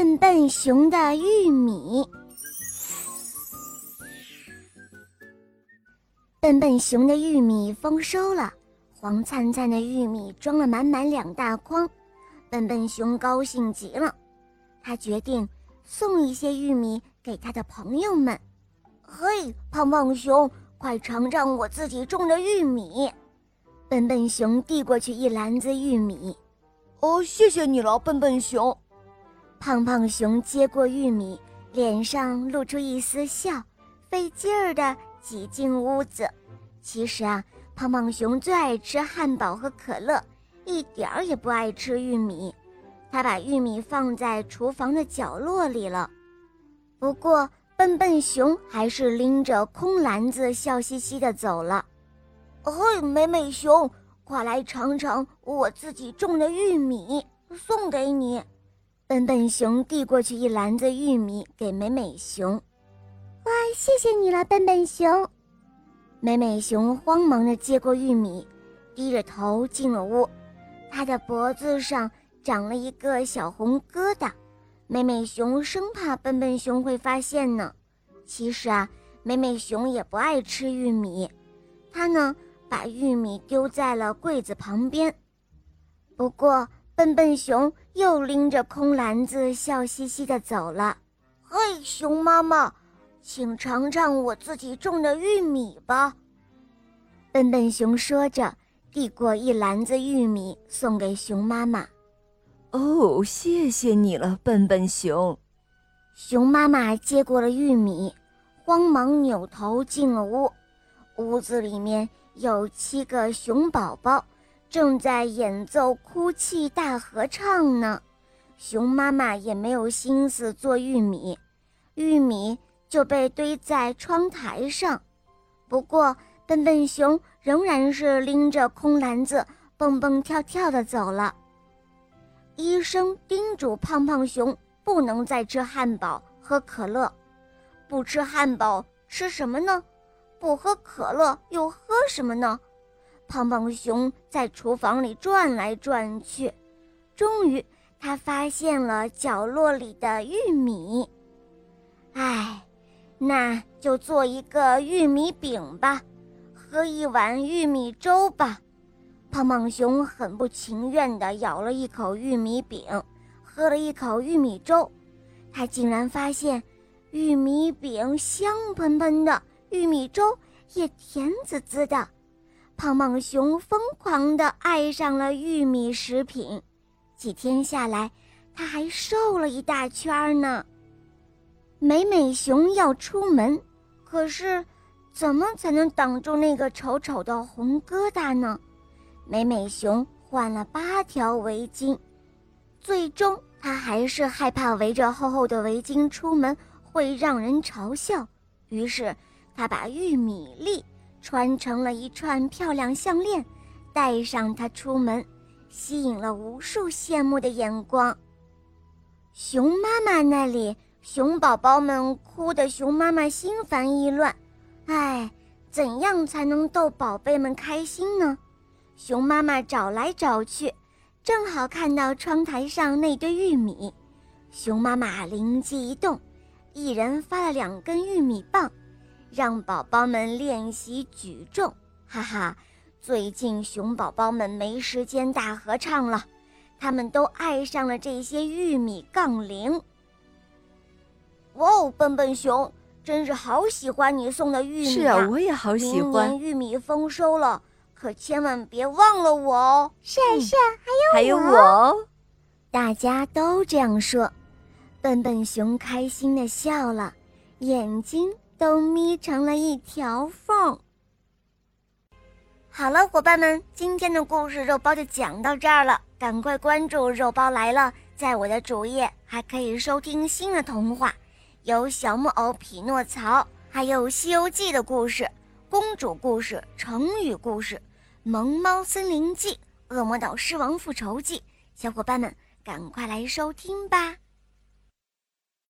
笨笨熊的玉米。笨笨熊的玉米丰收了，黄灿灿的玉米装了满满两大筐，笨笨熊高兴极了。他决定送一些玉米给他的朋友们。嘿，胖胖熊，快尝尝我自己种的玉米！笨笨熊递过去一篮子玉米。哦，谢谢你了，笨笨熊。胖胖熊接过玉米，脸上露出一丝笑，费劲儿的。挤进屋子，其实啊，胖胖熊最爱吃汉堡和可乐，一点儿也不爱吃玉米。他把玉米放在厨房的角落里了。不过，笨笨熊还是拎着空篮子，笑嘻嘻地走了。嘿，美美熊，快来尝尝我自己种的玉米，送给你。笨笨熊递过去一篮子玉米给美美熊。哇，谢谢你了，笨笨熊！美美熊慌忙地接过玉米，低着头进了屋。它的脖子上长了一个小红疙瘩，美美熊生怕笨笨熊会发现呢。其实啊，美美熊也不爱吃玉米，它呢把玉米丢在了柜子旁边。不过，笨笨熊又拎着空篮子，笑嘻嘻的走了。嘿，熊妈妈！请尝尝我自己种的玉米吧，笨笨熊说着，递过一篮子玉米送给熊妈妈。哦，谢谢你了，笨笨熊。熊妈妈接过了玉米，慌忙扭头进了屋。屋子里面有七个熊宝宝，正在演奏哭泣大合唱呢。熊妈妈也没有心思做玉米，玉米。就被堆在窗台上，不过笨笨熊仍然是拎着空篮子蹦蹦跳跳的走了。医生叮嘱胖胖熊不能再吃汉堡、喝可乐，不吃汉堡吃什么呢？不喝可乐又喝什么呢？胖胖熊在厨房里转来转去，终于他发现了角落里的玉米。唉。那就做一个玉米饼吧，喝一碗玉米粥吧。胖胖熊很不情愿地咬了一口玉米饼，喝了一口玉米粥。他竟然发现，玉米饼香喷喷的，玉米粥也甜滋滋的。胖胖熊疯狂地爱上了玉米食品，几天下来，他还瘦了一大圈呢。美美熊要出门，可是怎么才能挡住那个丑丑的红疙瘩呢？美美熊换了八条围巾，最终她还是害怕围着厚厚的围巾出门会让人嘲笑，于是她把玉米粒穿成了一串漂亮项链，带上它出门，吸引了无数羡慕的眼光。熊妈妈那里。熊宝宝们哭得熊妈妈心烦意乱，哎，怎样才能逗宝贝们开心呢？熊妈妈找来找去，正好看到窗台上那堆玉米。熊妈妈灵机一动，一人发了两根玉米棒，让宝宝们练习举重。哈哈，最近熊宝宝们没时间大合唱了，他们都爱上了这些玉米杠铃。哇哦，笨笨熊，真是好喜欢你送的玉米是啊，我也好喜欢。明年玉米丰收了，可千万别忘了我哦。是啊是啊，还有我，还有我。大家都这样说，笨笨熊开心的笑了，眼睛都眯成了一条缝。好了，伙伴们，今天的故事肉包就讲到这儿了，赶快关注“肉包来了”，在我的主页还可以收听新的童话。有小木偶匹诺曹，还有《西游记》的故事、公主故事、成语故事、《萌猫森林记》、《恶魔岛狮王复仇记》，小伙伴们赶快来收听吧！